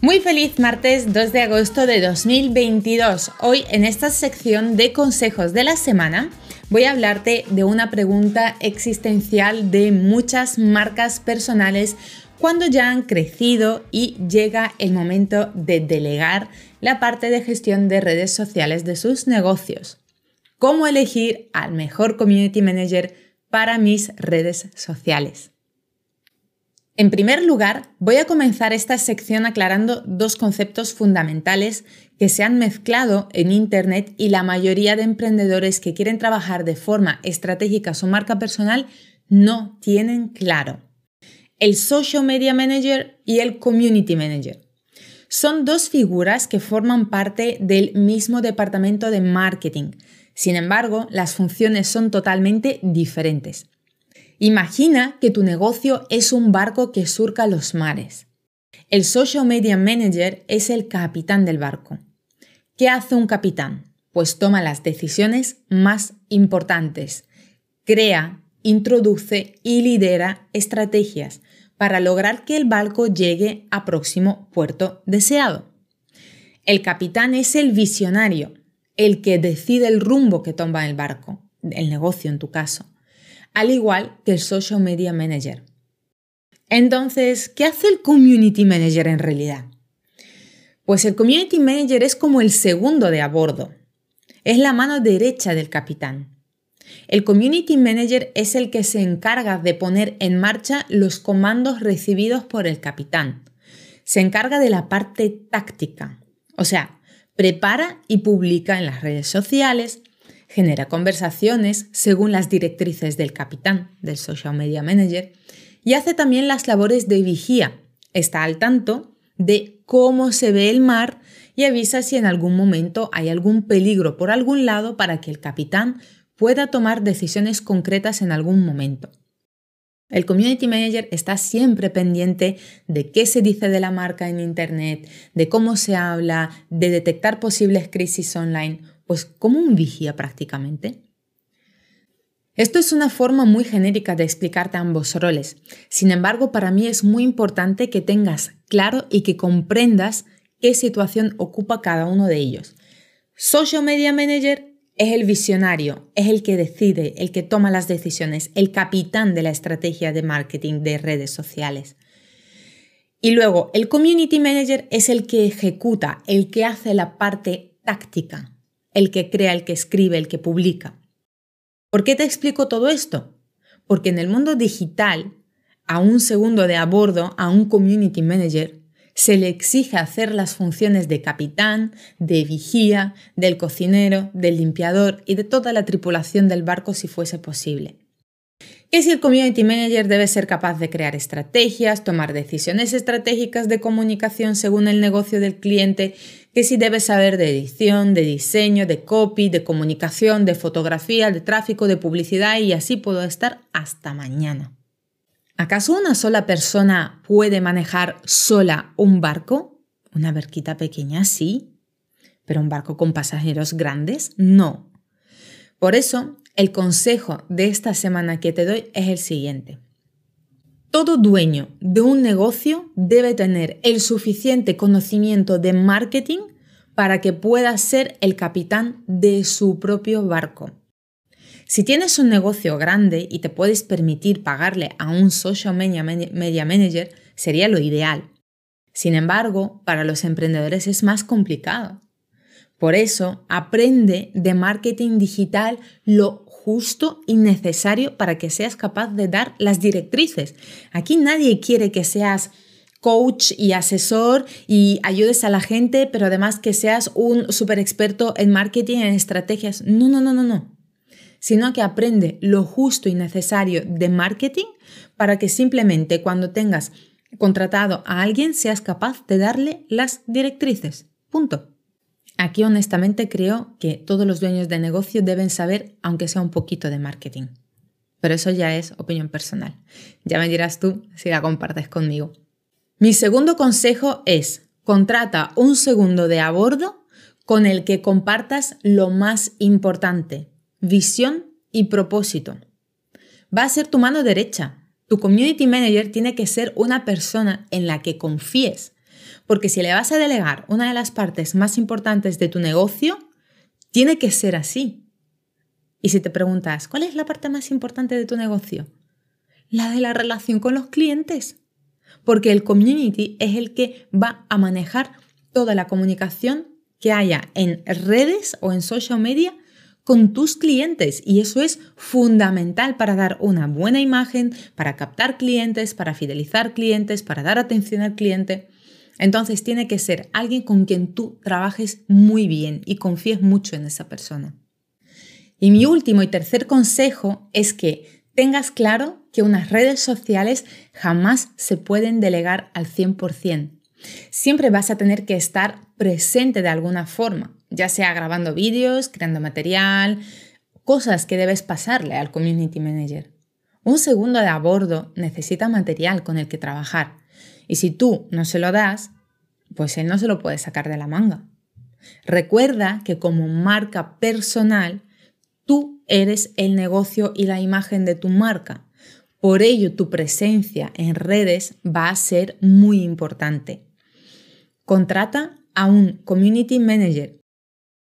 Muy feliz martes 2 de agosto de 2022. Hoy en esta sección de consejos de la semana voy a hablarte de una pregunta existencial de muchas marcas personales cuando ya han crecido y llega el momento de delegar la parte de gestión de redes sociales de sus negocios. ¿Cómo elegir al mejor community manager para mis redes sociales? En primer lugar, voy a comenzar esta sección aclarando dos conceptos fundamentales que se han mezclado en Internet y la mayoría de emprendedores que quieren trabajar de forma estratégica su marca personal no tienen claro. El Social Media Manager y el Community Manager. Son dos figuras que forman parte del mismo departamento de marketing. Sin embargo, las funciones son totalmente diferentes. Imagina que tu negocio es un barco que surca los mares. El Social Media Manager es el capitán del barco. ¿Qué hace un capitán? Pues toma las decisiones más importantes, crea, introduce y lidera estrategias para lograr que el barco llegue a próximo puerto deseado. El capitán es el visionario, el que decide el rumbo que toma el barco, el negocio en tu caso, al igual que el social media manager. Entonces, ¿qué hace el community manager en realidad? Pues el Community Manager es como el segundo de a bordo. Es la mano derecha del capitán. El Community Manager es el que se encarga de poner en marcha los comandos recibidos por el capitán. Se encarga de la parte táctica, o sea, prepara y publica en las redes sociales, genera conversaciones según las directrices del capitán, del Social Media Manager, y hace también las labores de vigía. Está al tanto de cómo se ve el mar y avisa si en algún momento hay algún peligro por algún lado para que el capitán pueda tomar decisiones concretas en algún momento. El Community Manager está siempre pendiente de qué se dice de la marca en Internet, de cómo se habla, de detectar posibles crisis online, pues como un vigía prácticamente. Esto es una forma muy genérica de explicarte ambos roles. Sin embargo, para mí es muy importante que tengas claro y que comprendas qué situación ocupa cada uno de ellos. Social Media Manager es el visionario, es el que decide, el que toma las decisiones, el capitán de la estrategia de marketing de redes sociales. Y luego, el Community Manager es el que ejecuta, el que hace la parte táctica, el que crea, el que escribe, el que publica. ¿Por qué te explico todo esto? Porque en el mundo digital, a un segundo de a bordo, a un community manager, se le exige hacer las funciones de capitán, de vigía, del cocinero, del limpiador y de toda la tripulación del barco si fuese posible. Que si el community manager debe ser capaz de crear estrategias, tomar decisiones estratégicas de comunicación según el negocio del cliente que si debes saber de edición, de diseño, de copy, de comunicación, de fotografía, de tráfico, de publicidad y así puedo estar hasta mañana. ¿Acaso una sola persona puede manejar sola un barco? Una barquita pequeña, sí. ¿Pero un barco con pasajeros grandes? No. Por eso, el consejo de esta semana que te doy es el siguiente. Todo dueño de un negocio debe tener el suficiente conocimiento de marketing para que pueda ser el capitán de su propio barco. Si tienes un negocio grande y te puedes permitir pagarle a un social media, manager, sería lo ideal. Sin embargo, para los emprendedores es más complicado. Por eso, aprende de marketing digital lo justo y necesario para que seas capaz de dar las directrices. Aquí nadie quiere que seas coach y asesor y ayudes a la gente, pero además que seas un super experto en marketing, en estrategias. No, no, no, no, no. Sino que aprende lo justo y necesario de marketing para que simplemente cuando tengas contratado a alguien seas capaz de darle las directrices. Punto. Aquí honestamente creo que todos los dueños de negocio deben saber, aunque sea un poquito de marketing. Pero eso ya es opinión personal. Ya me dirás tú si la compartes conmigo. Mi segundo consejo es, contrata un segundo de a bordo con el que compartas lo más importante, visión y propósito. Va a ser tu mano derecha. Tu community manager tiene que ser una persona en la que confíes, porque si le vas a delegar una de las partes más importantes de tu negocio, tiene que ser así. Y si te preguntas, ¿cuál es la parte más importante de tu negocio? La de la relación con los clientes. Porque el community es el que va a manejar toda la comunicación que haya en redes o en social media con tus clientes y eso es fundamental para dar una buena imagen, para captar clientes, para fidelizar clientes, para dar atención al cliente. Entonces tiene que ser alguien con quien tú trabajes muy bien y confíes mucho en esa persona. Y mi último y tercer consejo es que tengas claro que unas redes sociales jamás se pueden delegar al 100%. Siempre vas a tener que estar presente de alguna forma, ya sea grabando vídeos, creando material, cosas que debes pasarle al community manager. Un segundo de a bordo necesita material con el que trabajar y si tú no se lo das, pues él no se lo puede sacar de la manga. Recuerda que como marca personal Tú eres el negocio y la imagen de tu marca. Por ello, tu presencia en redes va a ser muy importante. Contrata a un community manager,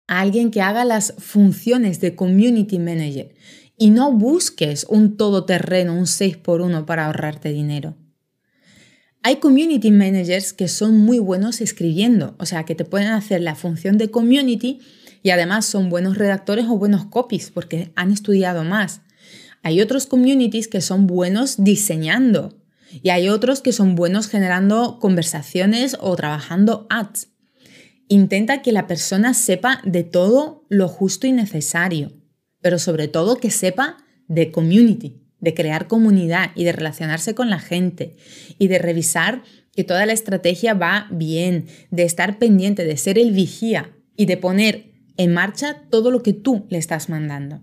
a alguien que haga las funciones de community manager y no busques un todoterreno, un 6x1 para ahorrarte dinero. Hay community managers que son muy buenos escribiendo, o sea, que te pueden hacer la función de community y además son buenos redactores o buenos copies porque han estudiado más. Hay otros communities que son buenos diseñando y hay otros que son buenos generando conversaciones o trabajando ads. Intenta que la persona sepa de todo lo justo y necesario, pero sobre todo que sepa de community, de crear comunidad y de relacionarse con la gente y de revisar que toda la estrategia va bien, de estar pendiente, de ser el vigía y de poner en marcha todo lo que tú le estás mandando.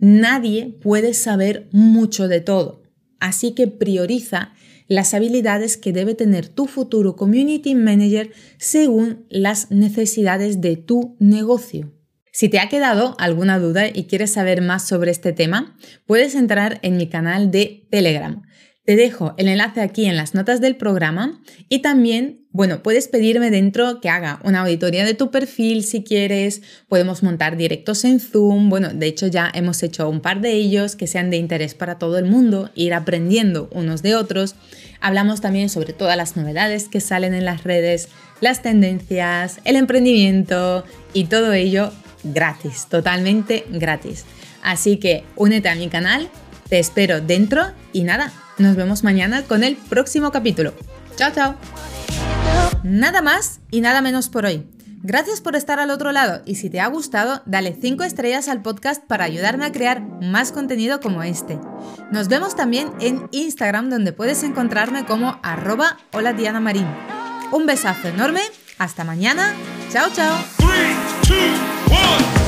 Nadie puede saber mucho de todo, así que prioriza las habilidades que debe tener tu futuro community manager según las necesidades de tu negocio. Si te ha quedado alguna duda y quieres saber más sobre este tema, puedes entrar en mi canal de Telegram. Te dejo el enlace aquí en las notas del programa y también, bueno, puedes pedirme dentro que haga una auditoría de tu perfil si quieres, podemos montar directos en Zoom, bueno, de hecho ya hemos hecho un par de ellos que sean de interés para todo el mundo, ir aprendiendo unos de otros. Hablamos también sobre todas las novedades que salen en las redes, las tendencias, el emprendimiento y todo ello gratis, totalmente gratis. Así que únete a mi canal, te espero dentro y nada, nos vemos mañana con el próximo capítulo. Chao, chao. Nada más y nada menos por hoy. Gracias por estar al otro lado y si te ha gustado, dale 5 estrellas al podcast para ayudarme a crear más contenido como este. Nos vemos también en Instagram donde puedes encontrarme como arroba hola Diana Marín. Un besazo enorme, hasta mañana, chao chao. Oh.